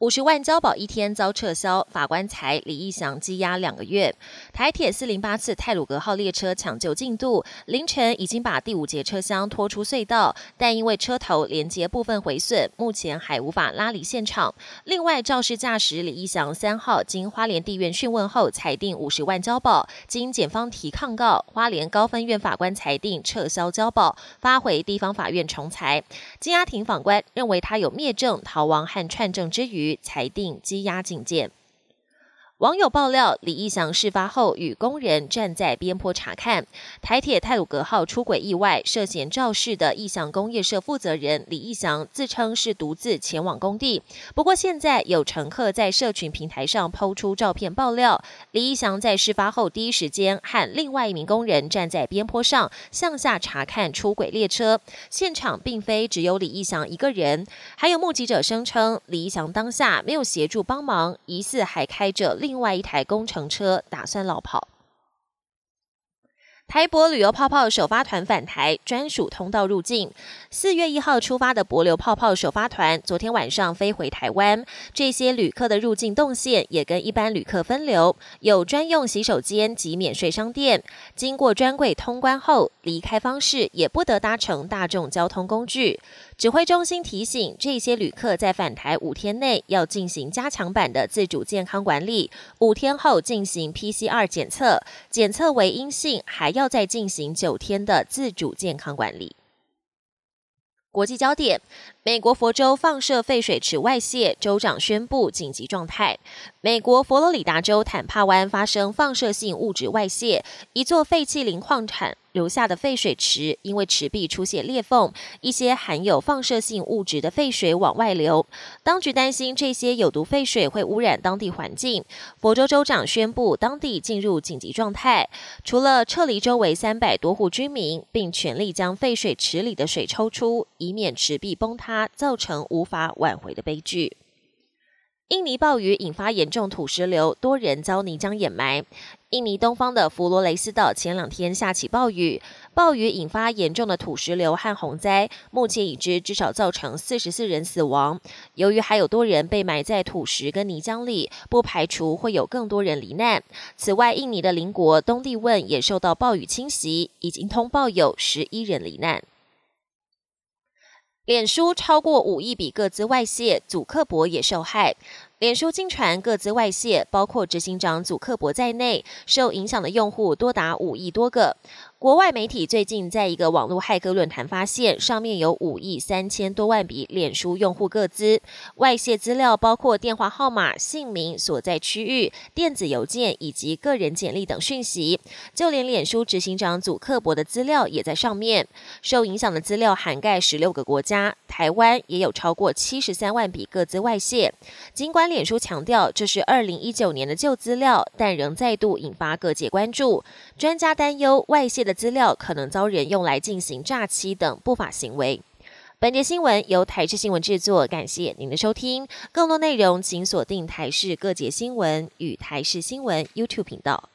五十万交保一天遭撤销，法官裁李义祥羁押两个月。台铁四零八次泰鲁格号列车抢救进度，凌晨已经把第五节车厢拖出隧道，但因为车头连接部分毁损，目前还无法拉离现场。另外，肇事驾驶李义祥三号经花莲地院讯问后，裁定五十万交保。经检方提抗告，花莲高分院法官裁定撤销交保，发回地方法院重裁。羁押庭法官认为他有灭证、逃亡和串证之余。裁定羁押禁戒。网友爆料，李义祥事发后与工人站在边坡查看台铁泰鲁格号出轨意外，涉嫌肇事的义祥工业社负责人李义祥自称是独自前往工地。不过，现在有乘客在社群平台上抛出照片爆料，李义祥在事发后第一时间和另外一名工人站在边坡上向下查看出轨列车，现场并非只有李义祥一个人，还有目击者声称李义祥当下没有协助帮忙，疑似还开着。另外一台工程车打算绕跑。台博旅游泡泡首发团返台，专属通道入境。四月一号出发的博流泡泡首发团，昨天晚上飞回台湾。这些旅客的入境动线也跟一般旅客分流，有专用洗手间及免税商店。经过专柜通关后，离开方式也不得搭乘大众交通工具。指挥中心提醒，这些旅客在返台五天内要进行加强版的自主健康管理，五天后进行 PCR 检测，检测为阴性，还要再进行九天的自主健康管理。国际焦点：美国佛州放射废水池外泄，州长宣布紧急状态。美国佛罗里达州坦帕湾发生放射性物质外泄，一座废弃磷矿产。留下的废水池因为池壁出现裂缝，一些含有放射性物质的废水往外流。当局担心这些有毒废水会污染当地环境。佛州州长宣布当地进入紧急状态，除了撤离周围三百多户居民，并全力将废水池里的水抽出，以免池壁崩塌，造成无法挽回的悲剧。印尼暴雨引发严重土石流，多人遭泥浆掩埋。印尼东方的弗罗雷斯岛前两天下起暴雨，暴雨引发严重的土石流和洪灾，目前已知至少造成四十四人死亡。由于还有多人被埋在土石跟泥浆里，不排除会有更多人罹难。此外，印尼的邻国东帝汶也受到暴雨侵袭，已经通报有十一人罹难。脸书超过五亿笔个资外泄，祖克伯也受害。脸书经传各自外泄，包括执行长祖克伯在内，受影响的用户多达五亿多个。国外媒体最近在一个网络骇客论坛发现，上面有五亿三千多万笔脸书用户个资外泄资料，包括电话号码、姓名、所在区域、电子邮件以及个人简历等讯息。就连脸书执行长祖克伯的资料也在上面。受影响的资料涵盖十六个国家，台湾也有超过七十三万笔个资外泄。尽管脸书强调这是二零一九年的旧资料，但仍再度引发各界关注。专家担忧外泄。的资料可能遭人用来进行诈欺等不法行为。本节新闻由台视新闻制作，感谢您的收听。更多内容请锁定台视各节新闻与台视新闻 YouTube 频道。